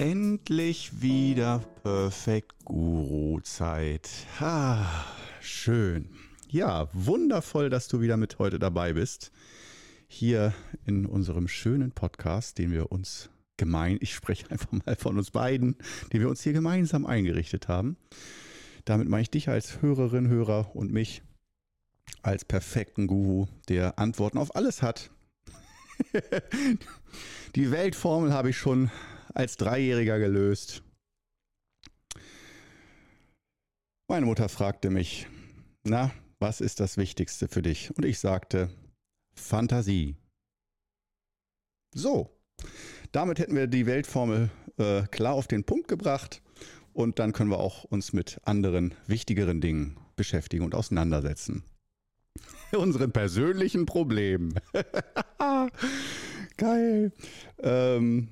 Endlich wieder Perfect Guru Zeit. Ah, schön. Ja, wundervoll, dass du wieder mit heute dabei bist. Hier in unserem schönen Podcast, den wir uns gemein, ich spreche einfach mal von uns beiden, den wir uns hier gemeinsam eingerichtet haben. Damit meine ich dich als Hörerin, Hörer und mich als perfekten Guru, der Antworten auf alles hat. Die Weltformel habe ich schon als Dreijähriger gelöst. Meine Mutter fragte mich, na, was ist das Wichtigste für dich? Und ich sagte, Fantasie. So, damit hätten wir die Weltformel äh, klar auf den Punkt gebracht und dann können wir auch uns mit anderen wichtigeren Dingen beschäftigen und auseinandersetzen. Unseren persönlichen Problemen. Geil. Ähm,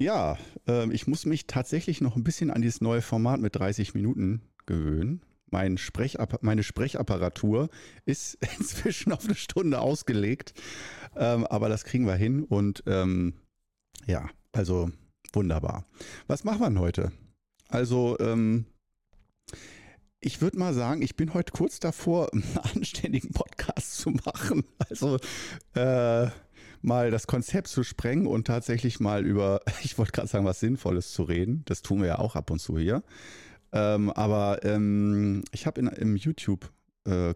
ja, ähm, ich muss mich tatsächlich noch ein bisschen an dieses neue Format mit 30 Minuten gewöhnen. Mein Sprechapp meine Sprechapparatur ist inzwischen auf eine Stunde ausgelegt, ähm, aber das kriegen wir hin und ähm, ja, also wunderbar. Was machen wir denn heute? Also, ähm, ich würde mal sagen, ich bin heute kurz davor, einen anständigen Podcast zu machen. Also, äh, mal das Konzept zu sprengen und tatsächlich mal über, ich wollte gerade sagen, was Sinnvolles zu reden. Das tun wir ja auch ab und zu hier. Ähm, aber ähm, ich habe im YouTube äh,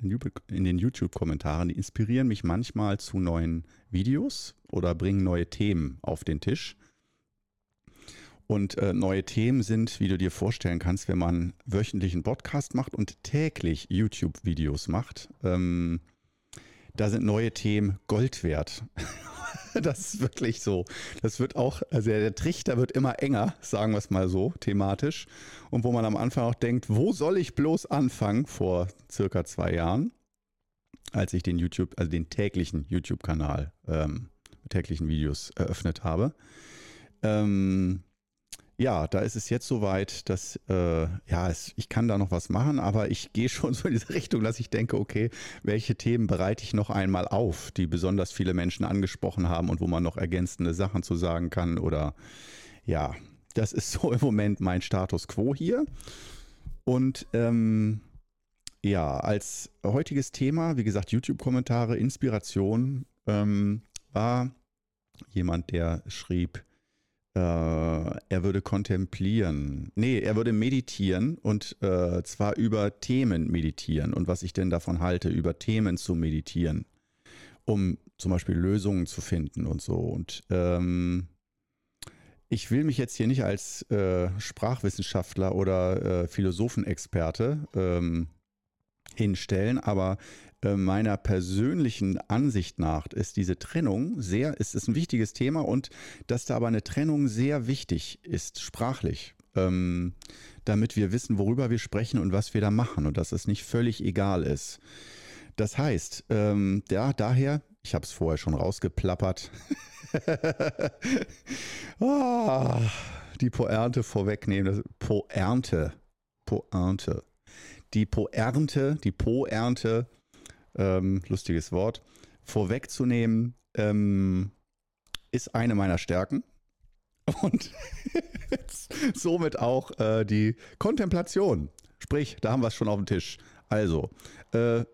in, in den YouTube-Kommentaren, die inspirieren mich manchmal zu neuen Videos oder bringen neue Themen auf den Tisch. Und äh, neue Themen sind, wie du dir vorstellen kannst, wenn man wöchentlichen Podcast macht und täglich YouTube-Videos macht. Ähm, da sind neue Themen Gold wert. das ist wirklich so. Das wird auch, also der Trichter wird immer enger, sagen wir es mal so, thematisch. Und wo man am Anfang auch denkt, wo soll ich bloß anfangen, vor circa zwei Jahren, als ich den YouTube, also den täglichen YouTube-Kanal ähm, täglichen Videos eröffnet habe. Ähm, ja, da ist es jetzt soweit, dass äh, ja, es, ich kann da noch was machen, aber ich gehe schon so in diese Richtung, dass ich denke, okay, welche Themen bereite ich noch einmal auf, die besonders viele Menschen angesprochen haben und wo man noch ergänzende Sachen zu sagen kann oder ja, das ist so im Moment mein Status quo hier. Und ähm, ja, als heutiges Thema, wie gesagt, YouTube-Kommentare, Inspiration, ähm, war jemand, der schrieb, äh, er würde kontemplieren. Nee, er würde meditieren und äh, zwar über Themen meditieren und was ich denn davon halte, über Themen zu meditieren, um zum Beispiel Lösungen zu finden und so. Und ähm, ich will mich jetzt hier nicht als äh, Sprachwissenschaftler oder äh, Philosophenexperte ähm, hinstellen, aber meiner persönlichen Ansicht nach ist diese Trennung sehr, ist, ist ein wichtiges Thema und dass da aber eine Trennung sehr wichtig ist, sprachlich. Ähm, damit wir wissen, worüber wir sprechen und was wir da machen und dass es nicht völlig egal ist. Das heißt, ähm, ja, daher, ich habe es vorher schon rausgeplappert, oh, die Poernte vorwegnehmen, Poernte, Poernte, die Poernte, die Poernte ähm, lustiges Wort, vorwegzunehmen, ähm, ist eine meiner Stärken. Und somit auch äh, die Kontemplation. Sprich, da haben wir es schon auf dem Tisch. Also, äh,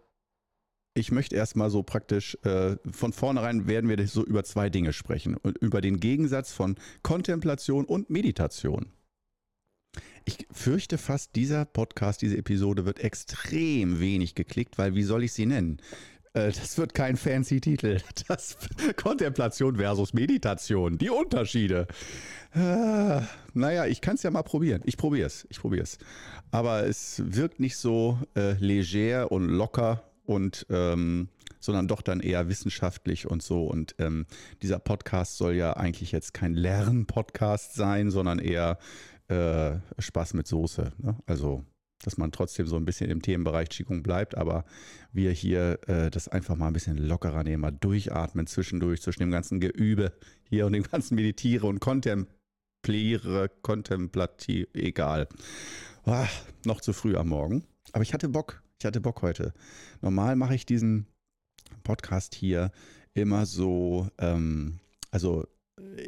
ich möchte erstmal so praktisch, äh, von vornherein werden wir so über zwei Dinge sprechen. Über den Gegensatz von Kontemplation und Meditation. Ich fürchte fast, dieser Podcast, diese Episode wird extrem wenig geklickt, weil wie soll ich sie nennen? Äh, das wird kein fancy Titel. Das Kontemplation versus Meditation. Die Unterschiede. Äh, naja, ich kann es ja mal probieren. Ich probiere es. Ich probiere es. Aber es wirkt nicht so äh, leger und locker und ähm, sondern doch dann eher wissenschaftlich und so. Und ähm, dieser Podcast soll ja eigentlich jetzt kein Lernpodcast sein, sondern eher äh, Spaß mit Soße. Ne? Also, dass man trotzdem so ein bisschen im Themenbereich Qigong bleibt, aber wir hier äh, das einfach mal ein bisschen lockerer nehmen, mal durchatmen zwischendurch, zwischen dem ganzen Geübe hier und dem ganzen Meditiere und Kontempliere, Kontemplativ, egal. Ah, noch zu früh am Morgen. Aber ich hatte Bock. Ich hatte Bock heute. Normal mache ich diesen Podcast hier immer so, ähm, also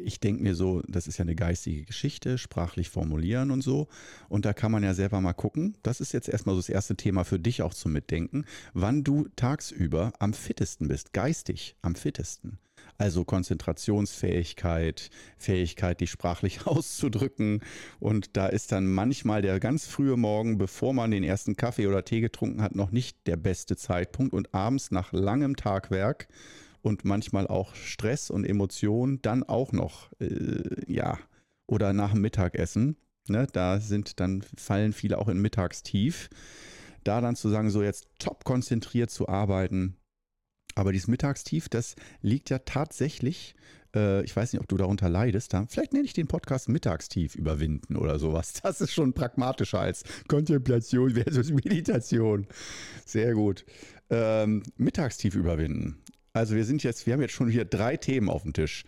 ich denke mir so, das ist ja eine geistige Geschichte, sprachlich formulieren und so. Und da kann man ja selber mal gucken. Das ist jetzt erstmal so das erste Thema für dich auch zum Mitdenken, wann du tagsüber am fittesten bist, geistig am fittesten. Also Konzentrationsfähigkeit, Fähigkeit, dich sprachlich auszudrücken. Und da ist dann manchmal der ganz frühe Morgen, bevor man den ersten Kaffee oder Tee getrunken hat, noch nicht der beste Zeitpunkt. Und abends nach langem Tagwerk und manchmal auch Stress und Emotionen dann auch noch, äh, ja, oder nach dem Mittagessen. Ne, da sind dann fallen viele auch in Mittagstief. Da dann zu sagen, so jetzt top konzentriert zu arbeiten. Aber dieses Mittagstief, das liegt ja tatsächlich, äh, ich weiß nicht, ob du darunter leidest, da, vielleicht nenne ich den Podcast Mittagstief überwinden oder sowas. Das ist schon pragmatischer als Kontemplation versus Meditation. Sehr gut. Ähm, Mittagstief überwinden. Also wir sind jetzt, wir haben jetzt schon wieder drei Themen auf dem Tisch.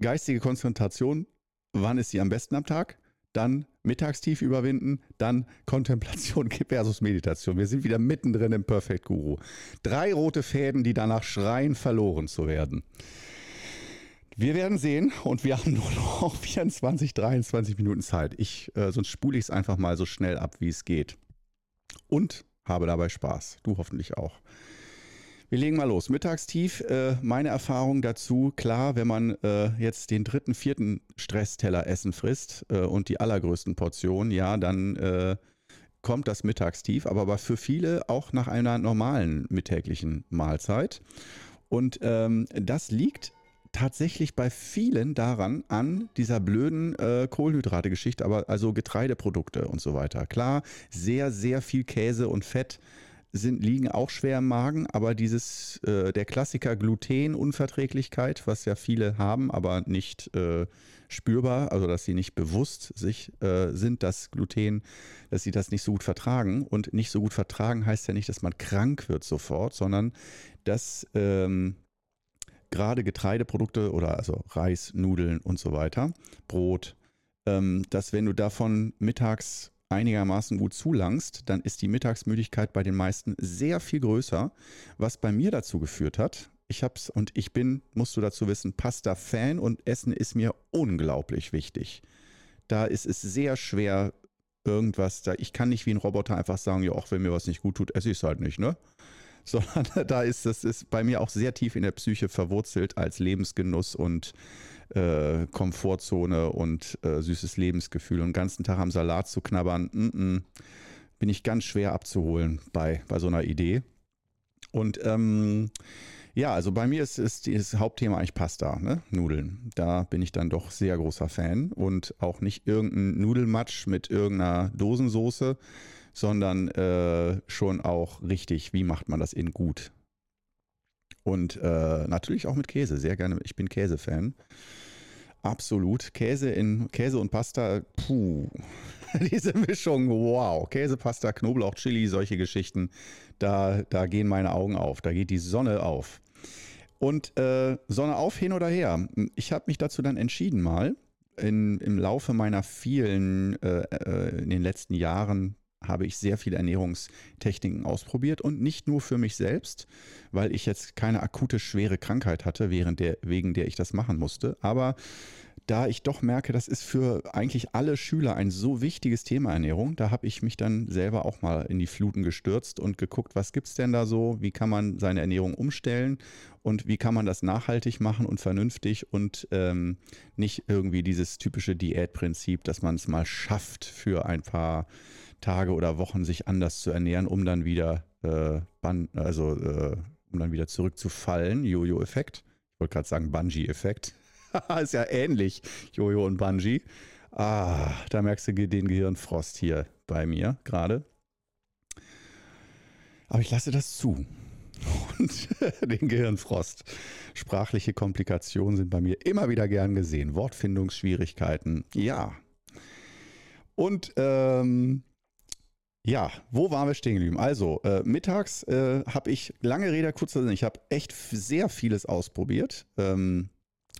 Geistige Konzentration, wann ist sie am besten am Tag? Dann Mittagstief überwinden, dann Kontemplation versus Meditation. Wir sind wieder mittendrin im Perfect Guru. Drei rote Fäden, die danach schreien, verloren zu werden. Wir werden sehen und wir haben nur noch 24, 23 Minuten Zeit. Ich, äh, sonst spule ich es einfach mal so schnell ab, wie es geht. Und habe dabei Spaß. Du hoffentlich auch. Wir legen mal los. Mittagstief, äh, meine Erfahrung dazu, klar, wenn man äh, jetzt den dritten, vierten Stressteller Essen frisst äh, und die allergrößten Portionen, ja, dann äh, kommt das Mittagstief, aber für viele auch nach einer normalen mittäglichen Mahlzeit. Und ähm, das liegt tatsächlich bei vielen daran an dieser blöden äh, Kohlenhydrate-Geschichte, aber also Getreideprodukte und so weiter. Klar, sehr, sehr viel Käse und Fett sind, liegen auch schwer im Magen, aber dieses, äh, der Klassiker Glutenunverträglichkeit, was ja viele haben, aber nicht äh, spürbar, also dass sie nicht bewusst sich äh, sind, dass Gluten, dass sie das nicht so gut vertragen. Und nicht so gut vertragen heißt ja nicht, dass man krank wird sofort, sondern dass ähm, gerade Getreideprodukte oder also Reis, Nudeln und so weiter, Brot, ähm, dass wenn du davon mittags einigermaßen gut zulangst, dann ist die Mittagsmüdigkeit bei den meisten sehr viel größer, was bei mir dazu geführt hat. Ich hab's und ich bin, musst du dazu wissen, Pasta-Fan und Essen ist mir unglaublich wichtig. Da ist es sehr schwer, irgendwas, da ich kann nicht wie ein Roboter einfach sagen, ja, auch wenn mir was nicht gut tut, esse ich es halt nicht, ne? Sondern da ist das ist bei mir auch sehr tief in der Psyche verwurzelt als Lebensgenuss und äh, Komfortzone und äh, süßes Lebensgefühl und den ganzen Tag am Salat zu knabbern, mm -mm, bin ich ganz schwer abzuholen bei, bei so einer Idee. Und ähm, ja, also bei mir ist, ist das Hauptthema eigentlich Pasta, ne? Nudeln. Da bin ich dann doch sehr großer Fan und auch nicht irgendein Nudelmatsch mit irgendeiner Dosensoße, sondern äh, schon auch richtig, wie macht man das in gut. Und äh, natürlich auch mit Käse, sehr gerne. Ich bin Käsefan. Absolut. Käse in Käse und Pasta, puh. Diese Mischung, wow. Käse, Pasta, Knoblauch, Chili, solche Geschichten. Da, da gehen meine Augen auf. Da geht die Sonne auf. Und äh, Sonne auf, hin oder her. Ich habe mich dazu dann entschieden, mal in, im Laufe meiner vielen, äh, äh in den letzten Jahren habe ich sehr viele Ernährungstechniken ausprobiert und nicht nur für mich selbst, weil ich jetzt keine akute schwere Krankheit hatte, während der, wegen der ich das machen musste. Aber da ich doch merke, das ist für eigentlich alle Schüler ein so wichtiges Thema Ernährung, da habe ich mich dann selber auch mal in die Fluten gestürzt und geguckt, was gibt es denn da so, wie kann man seine Ernährung umstellen und wie kann man das nachhaltig machen und vernünftig und ähm, nicht irgendwie dieses typische Diätprinzip, dass man es mal schafft für ein paar Tage oder Wochen sich anders zu ernähren, um dann wieder, äh, also äh, um dann wieder zurückzufallen. Jojo-Effekt. Ich wollte gerade sagen Bungee-Effekt. ist ja ähnlich, Jojo und Bungee. Ah, da merkst du den Gehirnfrost hier bei mir gerade. Aber ich lasse das zu. Und den Gehirnfrost. Sprachliche Komplikationen sind bei mir immer wieder gern gesehen. Wortfindungsschwierigkeiten, ja. Und ähm, ja, wo waren wir stehen geblieben? Also, äh, mittags äh, habe ich, lange Rede, kurzer Sinn, ich habe echt sehr vieles ausprobiert. Ähm,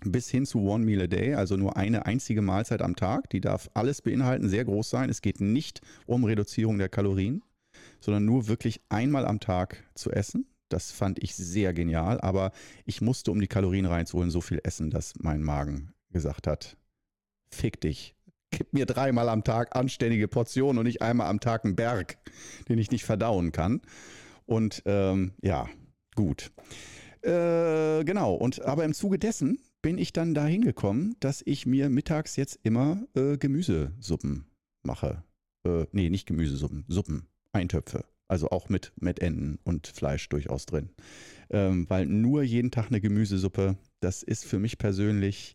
bis hin zu One Meal a Day, also nur eine einzige Mahlzeit am Tag. Die darf alles beinhalten, sehr groß sein. Es geht nicht um Reduzierung der Kalorien, sondern nur wirklich einmal am Tag zu essen. Das fand ich sehr genial, aber ich musste, um die Kalorien reinzuholen, so viel essen, dass mein Magen gesagt hat, fick dich. Gib mir dreimal am Tag anständige Portionen und nicht einmal am Tag einen Berg, den ich nicht verdauen kann. Und ähm, ja, gut. Äh, genau, und aber im Zuge dessen bin ich dann dahin gekommen, dass ich mir mittags jetzt immer äh, Gemüsesuppen mache. Äh, nee, nicht Gemüsesuppen, Suppen, Eintöpfe. Also auch mit, mit Enten und Fleisch durchaus drin. Ähm, weil nur jeden Tag eine Gemüsesuppe, das ist für mich persönlich,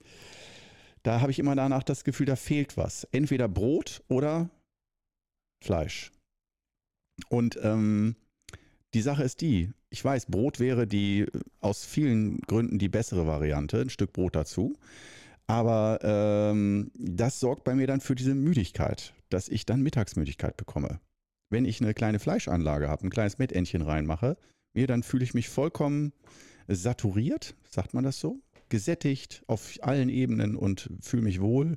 da habe ich immer danach das Gefühl, da fehlt was. Entweder Brot oder Fleisch. Und ähm, die Sache ist die, ich weiß, Brot wäre die aus vielen Gründen die bessere Variante, ein Stück Brot dazu. Aber ähm, das sorgt bei mir dann für diese Müdigkeit, dass ich dann Mittagsmüdigkeit bekomme. Wenn ich eine kleine Fleischanlage habe, ein kleines Mettentchen reinmache, mir dann fühle ich mich vollkommen saturiert, sagt man das so, gesättigt auf allen Ebenen und fühle mich wohl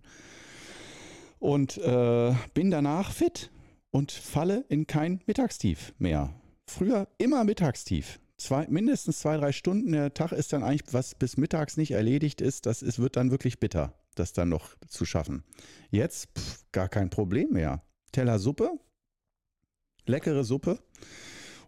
und äh, bin danach fit und falle in kein Mittagstief mehr. Früher immer Mittagstief. Zwei, mindestens zwei, drei Stunden. Der Tag ist dann eigentlich, was bis mittags nicht erledigt ist, das ist, wird dann wirklich bitter, das dann noch zu schaffen. Jetzt pff, gar kein Problem mehr. Teller Suppe, leckere Suppe.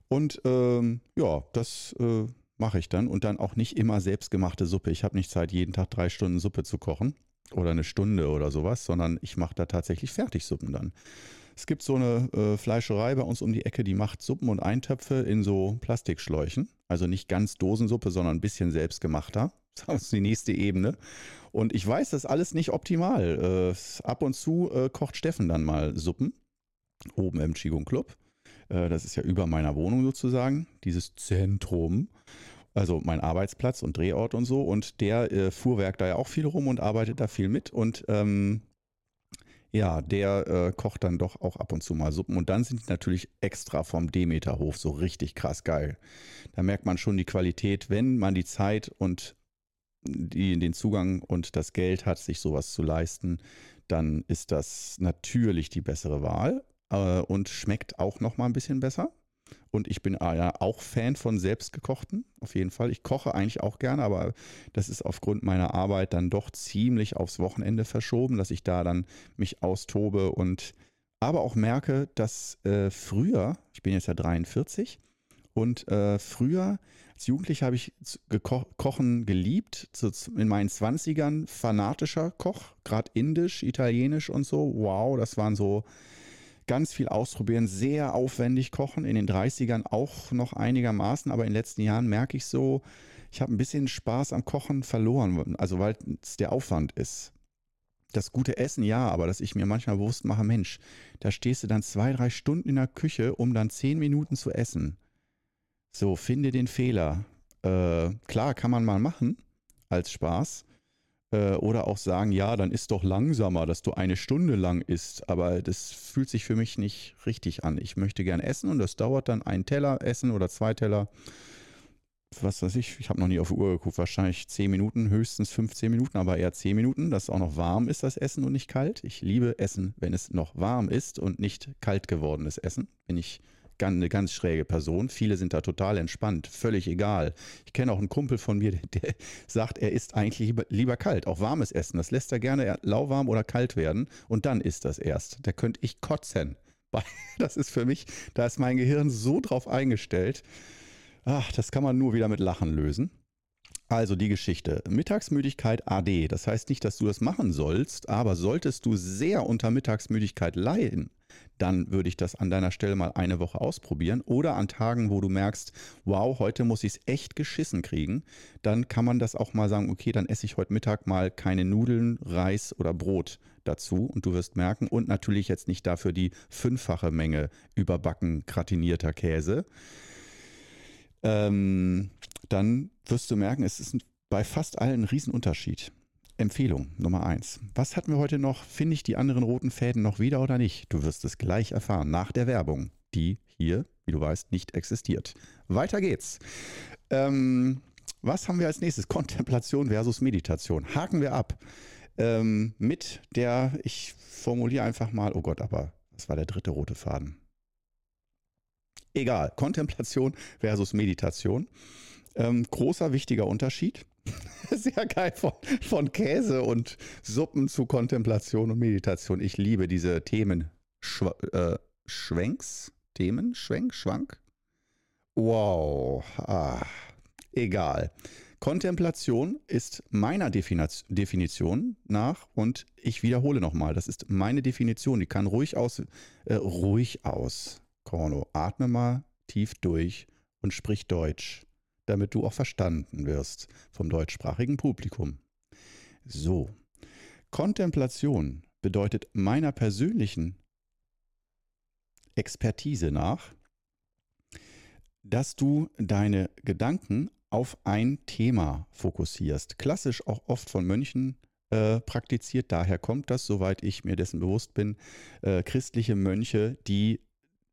Und ähm, ja, das äh, mache ich dann. Und dann auch nicht immer selbstgemachte Suppe. Ich habe nicht Zeit, jeden Tag drei Stunden Suppe zu kochen oder eine Stunde oder sowas, sondern ich mache da tatsächlich Fertigsuppen dann. Es gibt so eine äh, Fleischerei bei uns um die Ecke, die macht Suppen und Eintöpfe in so Plastikschläuchen. Also nicht ganz Dosensuppe, sondern ein bisschen selbstgemachter. Das ist die nächste Ebene. Und ich weiß, das ist alles nicht optimal. Äh, ab und zu äh, kocht Steffen dann mal Suppen. Oben im Qigong Club. Äh, das ist ja über meiner Wohnung sozusagen. Dieses Zentrum also mein Arbeitsplatz und Drehort und so. Und der äh, fuhrwerkt da ja auch viel rum und arbeitet da viel mit. Und ähm, ja, der äh, kocht dann doch auch ab und zu mal Suppen. Und dann sind die natürlich extra vom Demeterhof so richtig krass geil. Da merkt man schon die Qualität, wenn man die Zeit und die, den Zugang und das Geld hat, sich sowas zu leisten, dann ist das natürlich die bessere Wahl äh, und schmeckt auch noch mal ein bisschen besser. Und ich bin ah ja auch Fan von selbstgekochten, auf jeden Fall. Ich koche eigentlich auch gerne, aber das ist aufgrund meiner Arbeit dann doch ziemlich aufs Wochenende verschoben, dass ich da dann mich austobe und aber auch merke, dass äh, früher, ich bin jetzt ja 43, und äh, früher als Jugendlicher habe ich Kochen geliebt, so in meinen 20ern fanatischer Koch, gerade indisch, italienisch und so. Wow, das waren so ganz viel ausprobieren, sehr aufwendig kochen. In den 30ern auch noch einigermaßen, aber in den letzten Jahren merke ich so, ich habe ein bisschen Spaß am Kochen verloren, also weil es der Aufwand ist. Das gute Essen ja, aber dass ich mir manchmal bewusst mache, Mensch, da stehst du dann zwei, drei Stunden in der Küche, um dann zehn Minuten zu essen. So, finde den Fehler. Äh, klar, kann man mal machen als Spaß, äh, oder auch sagen, ja, dann ist doch langsamer, dass du eine Stunde lang isst. Aber das fühlt sich für mich nicht richtig an. Ich möchte gern essen und das dauert dann einen Teller essen oder zwei Teller. Was weiß ich, ich habe noch nie auf die Uhr geguckt, wahrscheinlich 10 Minuten, höchstens 15 Minuten, aber eher 10 Minuten, dass auch noch warm ist, das Essen und nicht kalt. Ich liebe Essen, wenn es noch warm ist und nicht kalt gewordenes Essen. Bin ich eine ganz schräge Person. Viele sind da total entspannt, völlig egal. Ich kenne auch einen Kumpel von mir, der, sagt, er isst eigentlich lieber, lieber, kalt, auch warmes Essen. Das lässt er gerne lauwarm oder kalt werden und dann isst das erst. Da könnte ich kotzen. Das ist für mich, da ist mein Gehirn so drauf eingestellt. Ach, das kann man nur wieder mit Lachen lösen. Also die Geschichte. Mittagsmüdigkeit AD. Das heißt nicht, dass du das machen sollst, aber solltest du sehr unter Mittagsmüdigkeit leiden, dann würde ich das an deiner Stelle mal eine Woche ausprobieren. Oder an Tagen, wo du merkst, wow, heute muss ich es echt geschissen kriegen, dann kann man das auch mal sagen, okay, dann esse ich heute Mittag mal keine Nudeln, Reis oder Brot dazu und du wirst merken, und natürlich jetzt nicht dafür die fünffache Menge überbacken gratinierter Käse. Ähm, dann wirst du merken, es ist bei fast allen ein Riesenunterschied. Empfehlung Nummer eins. Was hatten wir heute noch? Finde ich die anderen roten Fäden noch wieder oder nicht? Du wirst es gleich erfahren nach der Werbung, die hier, wie du weißt, nicht existiert. Weiter geht's. Ähm, was haben wir als nächstes? Kontemplation versus Meditation. Haken wir ab. Ähm, mit der, ich formuliere einfach mal, oh Gott, aber was war der dritte rote Faden? Egal, Kontemplation versus Meditation. Ähm, großer wichtiger Unterschied Sehr geil, von, von Käse und Suppen zu Kontemplation und Meditation. Ich liebe diese Themen. Schw äh, Schwenks? Themen? Schwenk? Schwank? Wow. Ah, egal. Kontemplation ist meiner Definition nach, und ich wiederhole nochmal, das ist meine Definition, die kann ruhig aus, äh, ruhig aus. Korno, atme mal tief durch und sprich Deutsch, damit du auch verstanden wirst vom deutschsprachigen Publikum. So, Kontemplation bedeutet meiner persönlichen Expertise nach, dass du deine Gedanken auf ein Thema fokussierst. Klassisch auch oft von Mönchen äh, praktiziert. Daher kommt das, soweit ich mir dessen bewusst bin, äh, christliche Mönche, die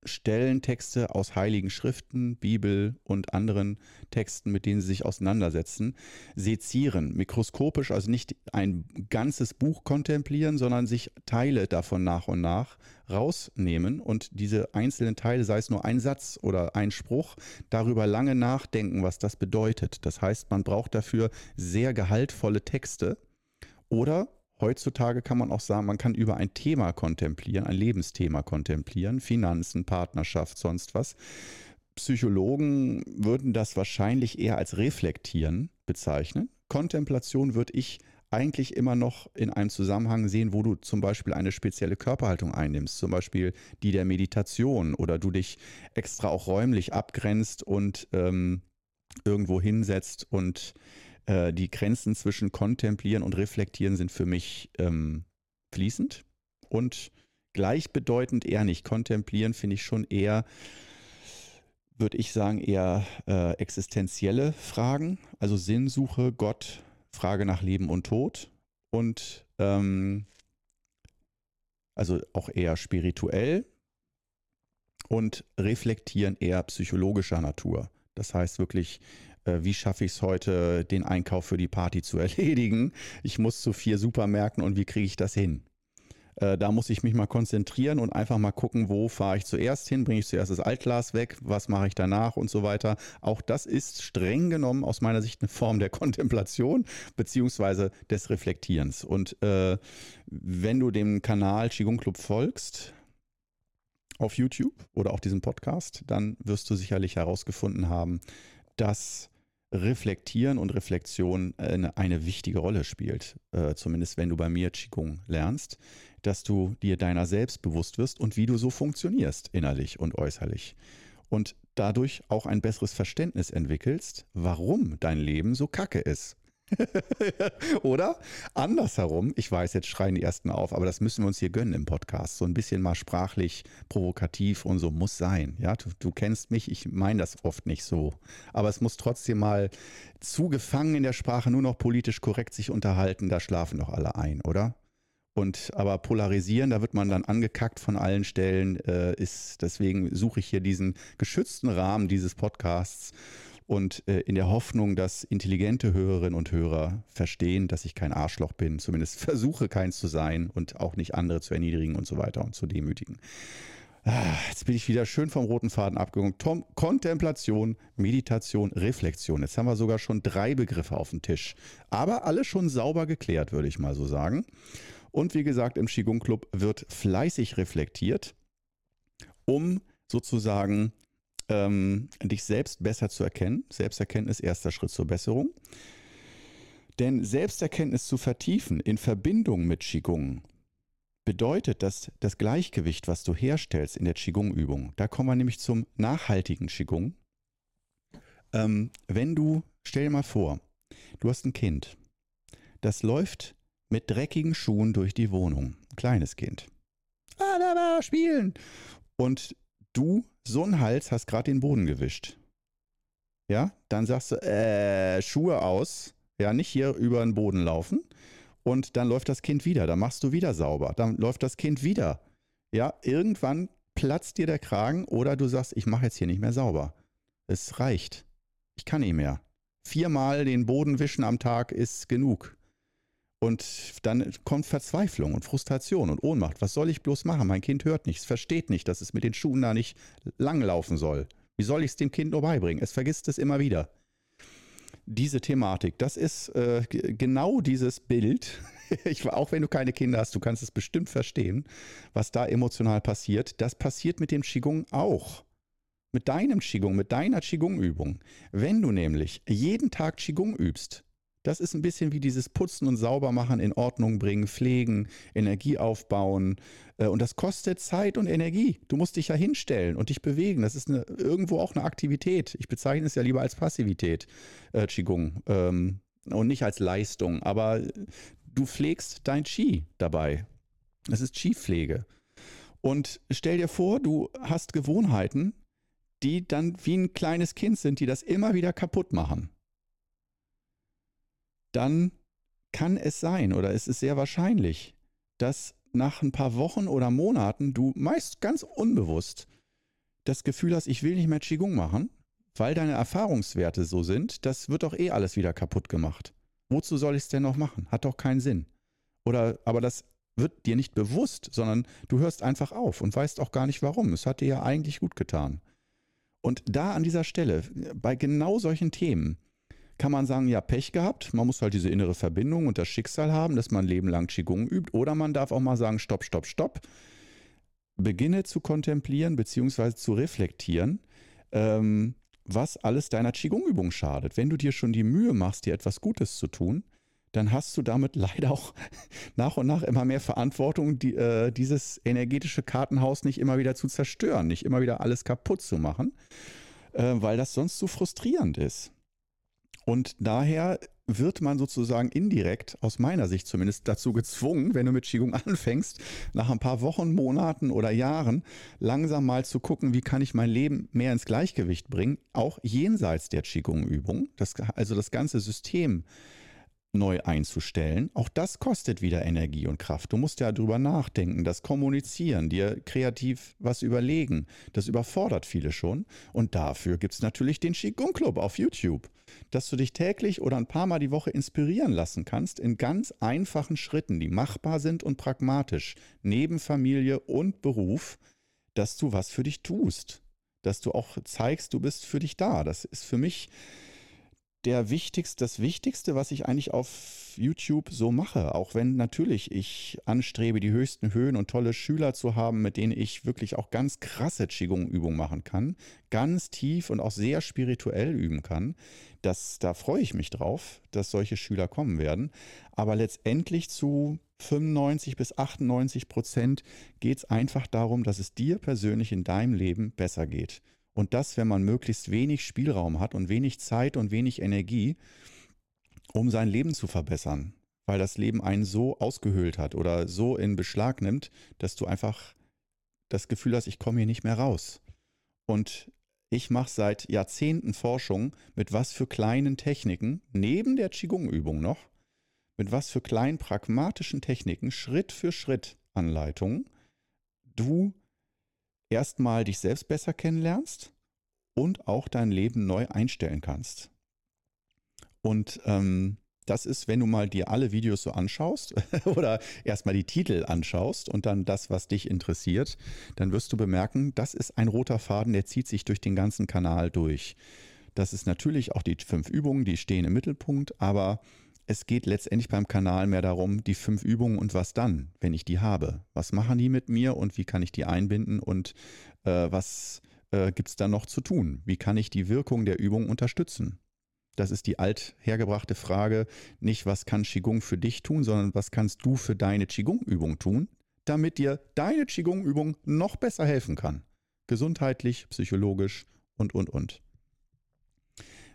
stellen Texte aus heiligen Schriften, Bibel und anderen Texten, mit denen sie sich auseinandersetzen, sezieren, mikroskopisch, also nicht ein ganzes Buch kontemplieren, sondern sich Teile davon nach und nach rausnehmen und diese einzelnen Teile, sei es nur ein Satz oder ein Spruch, darüber lange nachdenken, was das bedeutet. Das heißt, man braucht dafür sehr gehaltvolle Texte oder Heutzutage kann man auch sagen, man kann über ein Thema kontemplieren, ein Lebensthema kontemplieren, Finanzen, Partnerschaft, sonst was. Psychologen würden das wahrscheinlich eher als reflektieren bezeichnen. Kontemplation würde ich eigentlich immer noch in einem Zusammenhang sehen, wo du zum Beispiel eine spezielle Körperhaltung einnimmst, zum Beispiel die der Meditation oder du dich extra auch räumlich abgrenzt und ähm, irgendwo hinsetzt und äh, die Grenzen zwischen kontemplieren und reflektieren sind für mich ähm, fließend und gleichbedeutend eher nicht. Kontemplieren finde ich schon eher, würde ich sagen, eher äh, existenzielle Fragen, also Sinnsuche, Gott, Frage nach Leben und Tod und ähm, also auch eher spirituell und reflektieren eher psychologischer Natur. Das heißt wirklich, wie schaffe ich es heute, den Einkauf für die Party zu erledigen? Ich muss zu vier Supermärkten und wie kriege ich das hin? Äh, da muss ich mich mal konzentrieren und einfach mal gucken, wo fahre ich zuerst hin, bringe ich zuerst das Altglas weg, was mache ich danach und so weiter. Auch das ist streng genommen aus meiner Sicht eine Form der Kontemplation beziehungsweise des Reflektierens. Und äh, wenn du dem Kanal Qigong Club folgst, auf YouTube oder auf diesem Podcast, dann wirst du sicherlich herausgefunden haben, dass Reflektieren und Reflexion eine, eine wichtige Rolle spielt. Äh, zumindest wenn du bei mir Qigong lernst, dass du dir deiner selbst bewusst wirst und wie du so funktionierst, innerlich und äußerlich. Und dadurch auch ein besseres Verständnis entwickelst, warum dein Leben so kacke ist. Oder andersherum, ich weiß, jetzt schreien die Ersten auf, aber das müssen wir uns hier gönnen im Podcast. So ein bisschen mal sprachlich provokativ und so muss sein. Ja, du, du kennst mich, ich meine das oft nicht so. Aber es muss trotzdem mal zu gefangen in der Sprache nur noch politisch korrekt sich unterhalten, da schlafen doch alle ein, oder? Und aber polarisieren, da wird man dann angekackt von allen Stellen, äh, ist deswegen suche ich hier diesen geschützten Rahmen dieses Podcasts und äh, in der Hoffnung, dass intelligente Hörerinnen und Hörer verstehen, dass ich kein Arschloch bin, zumindest versuche keins zu sein und auch nicht andere zu erniedrigen und so weiter und zu demütigen. Ah, jetzt bin ich wieder schön vom roten Faden abgegangen. Tom, Kontemplation, Meditation, Reflexion. Jetzt haben wir sogar schon drei Begriffe auf dem Tisch. Aber alle schon sauber geklärt, würde ich mal so sagen. Und wie gesagt, im Qigong Club wird fleißig reflektiert, um sozusagen ähm, dich selbst besser zu erkennen. Selbsterkenntnis, erster Schritt zur Besserung. Denn Selbsterkenntnis zu vertiefen in Verbindung mit Qigong bedeutet, dass das Gleichgewicht, was du herstellst in der Qigong-Übung, da kommen wir nämlich zum nachhaltigen Qigong. Ähm, wenn du, stell dir mal vor, du hast ein Kind, das läuft mit dreckigen Schuhen durch die Wohnung. Ein kleines Kind. Ah, da war spielen. Und du, so ein Hals, hast gerade den Boden gewischt. Ja, dann sagst du, äh, Schuhe aus. Ja, nicht hier über den Boden laufen. Und dann läuft das Kind wieder. Dann machst du wieder sauber. Dann läuft das Kind wieder. Ja, irgendwann platzt dir der Kragen oder du sagst, ich mache jetzt hier nicht mehr sauber. Es reicht. Ich kann nicht mehr. Viermal den Boden wischen am Tag ist genug. Und dann kommt Verzweiflung und Frustration und Ohnmacht. Was soll ich bloß machen? Mein Kind hört nichts, versteht nicht, dass es mit den Schuhen da nicht langlaufen soll. Wie soll ich es dem Kind nur beibringen? Es vergisst es immer wieder. diese Thematik. Das ist äh, genau dieses Bild. ich, auch wenn du keine Kinder hast, du kannst es bestimmt verstehen, was da emotional passiert. Das passiert mit dem Qigong auch. Mit deinem Qigong, mit deiner Qigong-Übung. Wenn du nämlich jeden Tag Qigong übst, das ist ein bisschen wie dieses Putzen und Saubermachen, in Ordnung bringen, pflegen, Energie aufbauen. Äh, und das kostet Zeit und Energie. Du musst dich ja hinstellen und dich bewegen. Das ist eine, irgendwo auch eine Aktivität. Ich bezeichne es ja lieber als Passivität, äh, Qigong, ähm, und nicht als Leistung. Aber du pflegst dein Qi dabei. Das ist Qi-Pflege. Und stell dir vor, du hast Gewohnheiten, die dann wie ein kleines Kind sind, die das immer wieder kaputt machen dann kann es sein oder es ist sehr wahrscheinlich, dass nach ein paar Wochen oder Monaten du meist ganz unbewusst das Gefühl hast, ich will nicht mehr Qigong machen, weil deine Erfahrungswerte so sind, das wird doch eh alles wieder kaputt gemacht. Wozu soll ich es denn noch machen? Hat doch keinen Sinn. Oder aber das wird dir nicht bewusst, sondern du hörst einfach auf und weißt auch gar nicht warum. Es hat dir ja eigentlich gut getan. Und da an dieser Stelle, bei genau solchen Themen, kann man sagen, ja, Pech gehabt. Man muss halt diese innere Verbindung und das Schicksal haben, dass man ein Leben lang Qigong übt. Oder man darf auch mal sagen, stopp, stopp, stopp. Beginne zu kontemplieren bzw. zu reflektieren, ähm, was alles deiner Qigong-Übung schadet. Wenn du dir schon die Mühe machst, dir etwas Gutes zu tun, dann hast du damit leider auch nach und nach immer mehr Verantwortung, die, äh, dieses energetische Kartenhaus nicht immer wieder zu zerstören, nicht immer wieder alles kaputt zu machen, äh, weil das sonst zu frustrierend ist. Und daher wird man sozusagen indirekt, aus meiner Sicht zumindest, dazu gezwungen, wenn du mit Qigong anfängst, nach ein paar Wochen, Monaten oder Jahren langsam mal zu gucken, wie kann ich mein Leben mehr ins Gleichgewicht bringen, auch jenseits der Qigong-Übung, also das ganze System neu einzustellen. Auch das kostet wieder Energie und Kraft. Du musst ja drüber nachdenken, das kommunizieren, dir kreativ was überlegen. Das überfordert viele schon. Und dafür gibt es natürlich den Qigong Club auf YouTube, dass du dich täglich oder ein paar Mal die Woche inspirieren lassen kannst in ganz einfachen Schritten, die machbar sind und pragmatisch, neben Familie und Beruf, dass du was für dich tust. Dass du auch zeigst, du bist für dich da. Das ist für mich der wichtigste, das Wichtigste, was ich eigentlich auf YouTube so mache, auch wenn natürlich ich anstrebe, die höchsten Höhen und tolle Schüler zu haben, mit denen ich wirklich auch ganz krasse Qigong-Übungen machen kann, ganz tief und auch sehr spirituell üben kann. Das, da freue ich mich drauf, dass solche Schüler kommen werden. Aber letztendlich zu 95 bis 98 Prozent geht es einfach darum, dass es dir persönlich in deinem Leben besser geht. Und das, wenn man möglichst wenig Spielraum hat und wenig Zeit und wenig Energie, um sein Leben zu verbessern, weil das Leben einen so ausgehöhlt hat oder so in Beschlag nimmt, dass du einfach das Gefühl hast, ich komme hier nicht mehr raus. Und ich mache seit Jahrzehnten Forschung, mit was für kleinen Techniken, neben der Qigong-Übung noch, mit was für kleinen pragmatischen Techniken, Schritt für Schritt Anleitungen, du erstmal dich selbst besser kennenlernst und auch dein Leben neu einstellen kannst. Und ähm, das ist, wenn du mal dir alle Videos so anschaust oder erstmal die Titel anschaust und dann das, was dich interessiert, dann wirst du bemerken, das ist ein roter Faden, der zieht sich durch den ganzen Kanal durch. Das ist natürlich auch die fünf Übungen, die stehen im Mittelpunkt, aber es geht letztendlich beim Kanal mehr darum, die fünf Übungen und was dann, wenn ich die habe. Was machen die mit mir und wie kann ich die einbinden und äh, was äh, gibt es da noch zu tun? Wie kann ich die Wirkung der Übung unterstützen? Das ist die althergebrachte Frage, nicht was kann Qigong für dich tun, sondern was kannst du für deine Qigong-Übung tun, damit dir deine Qigong-Übung noch besser helfen kann. Gesundheitlich, psychologisch und, und, und.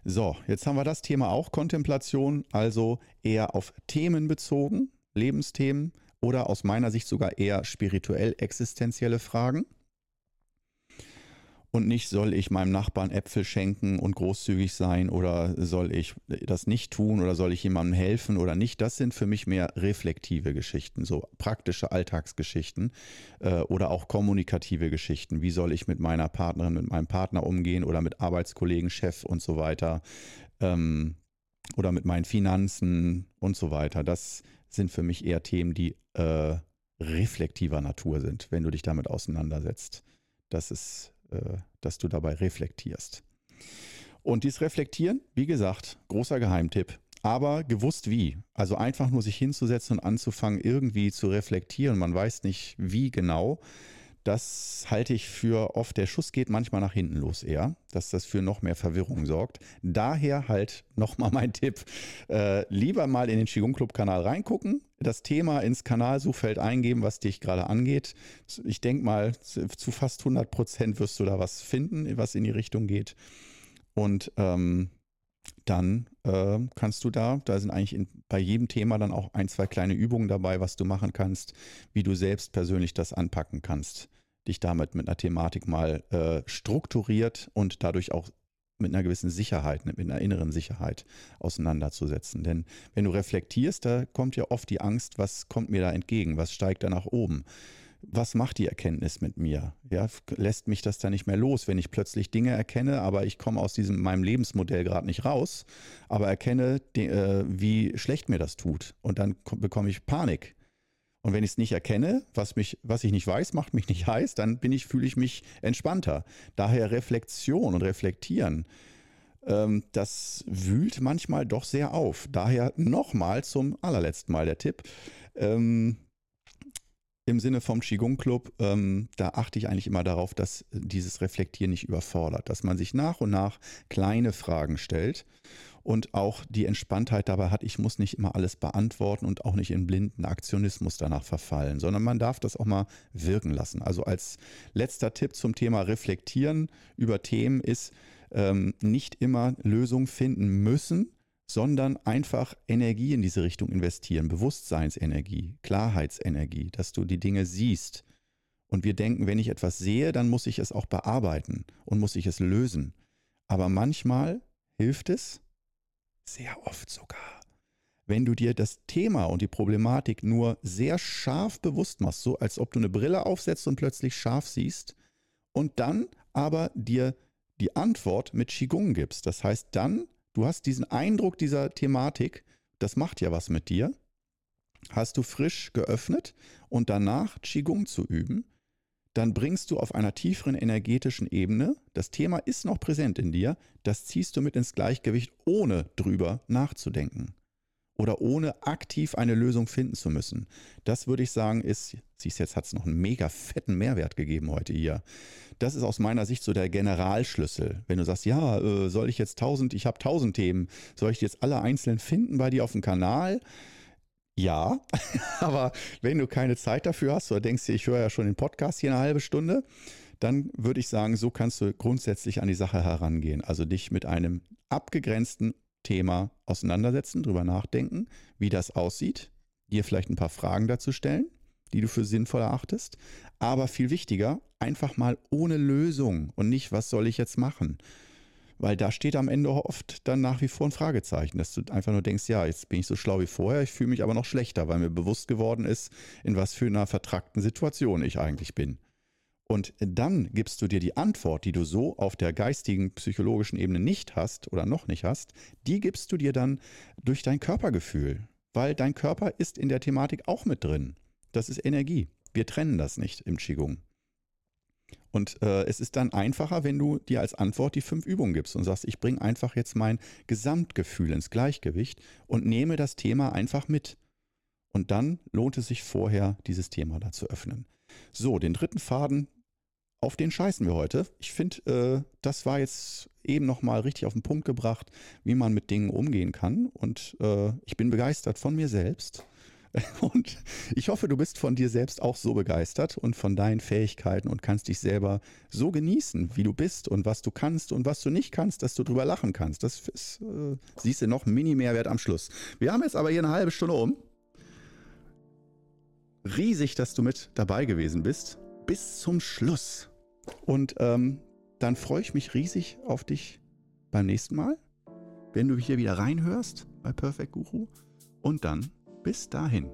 So, jetzt haben wir das Thema auch Kontemplation, also eher auf Themen bezogen, Lebensthemen oder aus meiner Sicht sogar eher spirituell existenzielle Fragen und nicht, soll ich meinem Nachbarn Äpfel schenken und großzügig sein oder soll ich das nicht tun oder soll ich jemandem helfen oder nicht. Das sind für mich mehr reflektive Geschichten, so praktische Alltagsgeschichten äh, oder auch kommunikative Geschichten. Wie soll ich mit meiner Partnerin, mit meinem Partner umgehen oder mit Arbeitskollegen, Chef und so weiter ähm, oder mit meinen Finanzen und so weiter. Das sind für mich eher Themen, die äh, reflektiver Natur sind, wenn du dich damit auseinandersetzt. Das ist dass du dabei reflektierst. Und dieses Reflektieren, wie gesagt, großer Geheimtipp. Aber gewusst wie. Also einfach nur sich hinzusetzen und anzufangen, irgendwie zu reflektieren. Man weiß nicht, wie genau das halte ich für oft, der Schuss geht manchmal nach hinten los eher, dass das für noch mehr Verwirrung sorgt. Daher halt nochmal mein Tipp, äh, lieber mal in den Qigong Club Kanal reingucken, das Thema ins Kanalsuchfeld eingeben, was dich gerade angeht. Ich denke mal, zu fast 100 Prozent wirst du da was finden, was in die Richtung geht. Und ähm, dann äh, kannst du da, da sind eigentlich in, bei jedem Thema dann auch ein, zwei kleine Übungen dabei, was du machen kannst, wie du selbst persönlich das anpacken kannst dich damit mit einer Thematik mal äh, strukturiert und dadurch auch mit einer gewissen Sicherheit, mit einer inneren Sicherheit auseinanderzusetzen. Denn wenn du reflektierst, da kommt ja oft die Angst, was kommt mir da entgegen, was steigt da nach oben. Was macht die Erkenntnis mit mir? Ja, lässt mich das da nicht mehr los, wenn ich plötzlich Dinge erkenne, aber ich komme aus diesem meinem Lebensmodell gerade nicht raus, aber erkenne, die, äh, wie schlecht mir das tut und dann bekomme ich Panik und wenn ich es nicht erkenne, was, mich, was ich nicht weiß, macht mich nicht heiß, dann bin ich, fühle ich mich entspannter. Daher Reflexion und Reflektieren, ähm, das wühlt manchmal doch sehr auf. Daher nochmal zum allerletzten Mal der Tipp. Ähm, im Sinne vom Qigong Club, ähm, da achte ich eigentlich immer darauf, dass dieses Reflektieren nicht überfordert, dass man sich nach und nach kleine Fragen stellt und auch die Entspanntheit dabei hat, ich muss nicht immer alles beantworten und auch nicht in blinden Aktionismus danach verfallen, sondern man darf das auch mal wirken lassen. Also als letzter Tipp zum Thema Reflektieren über Themen ist, ähm, nicht immer Lösungen finden müssen, sondern einfach Energie in diese Richtung investieren, Bewusstseinsenergie, Klarheitsenergie, dass du die Dinge siehst. Und wir denken, wenn ich etwas sehe, dann muss ich es auch bearbeiten und muss ich es lösen. Aber manchmal hilft es, sehr oft sogar. Wenn du dir das Thema und die Problematik nur sehr scharf bewusst machst, so als ob du eine Brille aufsetzt und plötzlich scharf siehst und dann aber dir die Antwort mit Qigong gibst. Das heißt dann, du hast diesen Eindruck dieser Thematik, das macht ja was mit dir, hast du frisch geöffnet und danach Qigong zu üben, dann bringst du auf einer tieferen energetischen Ebene, das Thema ist noch präsent in dir, das ziehst du mit ins Gleichgewicht, ohne drüber nachzudenken oder ohne aktiv eine Lösung finden zu müssen. Das würde ich sagen, ist, siehst jetzt, hat es noch einen mega fetten Mehrwert gegeben heute hier. Das ist aus meiner Sicht so der Generalschlüssel. Wenn du sagst, ja, äh, soll ich jetzt tausend, ich habe tausend Themen, soll ich die jetzt alle einzeln finden bei dir auf dem Kanal? Ja, aber wenn du keine Zeit dafür hast oder denkst dir, ich höre ja schon den Podcast hier eine halbe Stunde, dann würde ich sagen, so kannst du grundsätzlich an die Sache herangehen. Also dich mit einem abgegrenzten Thema auseinandersetzen, drüber nachdenken, wie das aussieht, dir vielleicht ein paar Fragen dazu stellen, die du für sinnvoll erachtest, aber viel wichtiger, einfach mal ohne Lösung und nicht, was soll ich jetzt machen, weil da steht am Ende oft dann nach wie vor ein Fragezeichen, dass du einfach nur denkst, ja, jetzt bin ich so schlau wie vorher, ich fühle mich aber noch schlechter, weil mir bewusst geworden ist, in was für einer vertrackten Situation ich eigentlich bin. Und dann gibst du dir die Antwort, die du so auf der geistigen, psychologischen Ebene nicht hast oder noch nicht hast, die gibst du dir dann durch dein Körpergefühl, weil dein Körper ist in der Thematik auch mit drin. Das ist Energie. Wir trennen das nicht im Qigong. Und äh, es ist dann einfacher, wenn du dir als Antwort die fünf Übungen gibst und sagst, ich bringe einfach jetzt mein Gesamtgefühl ins Gleichgewicht und nehme das Thema einfach mit. Und dann lohnt es sich vorher, dieses Thema da zu öffnen. So, den dritten Faden, auf den scheißen wir heute. Ich finde, äh, das war jetzt eben nochmal richtig auf den Punkt gebracht, wie man mit Dingen umgehen kann. Und äh, ich bin begeistert von mir selbst Und ich hoffe, du bist von dir selbst auch so begeistert und von deinen Fähigkeiten und kannst dich selber so genießen, wie du bist und was du kannst und was du nicht kannst, dass du drüber lachen kannst. Das ist, äh, siehst du noch, Mini-Mehrwert am Schluss. Wir haben jetzt aber hier eine halbe Stunde um. Riesig, dass du mit dabei gewesen bist. Bis zum Schluss. Und ähm, dann freue ich mich riesig auf dich beim nächsten Mal, wenn du hier wieder reinhörst bei Perfect Guru. Und dann bis dahin.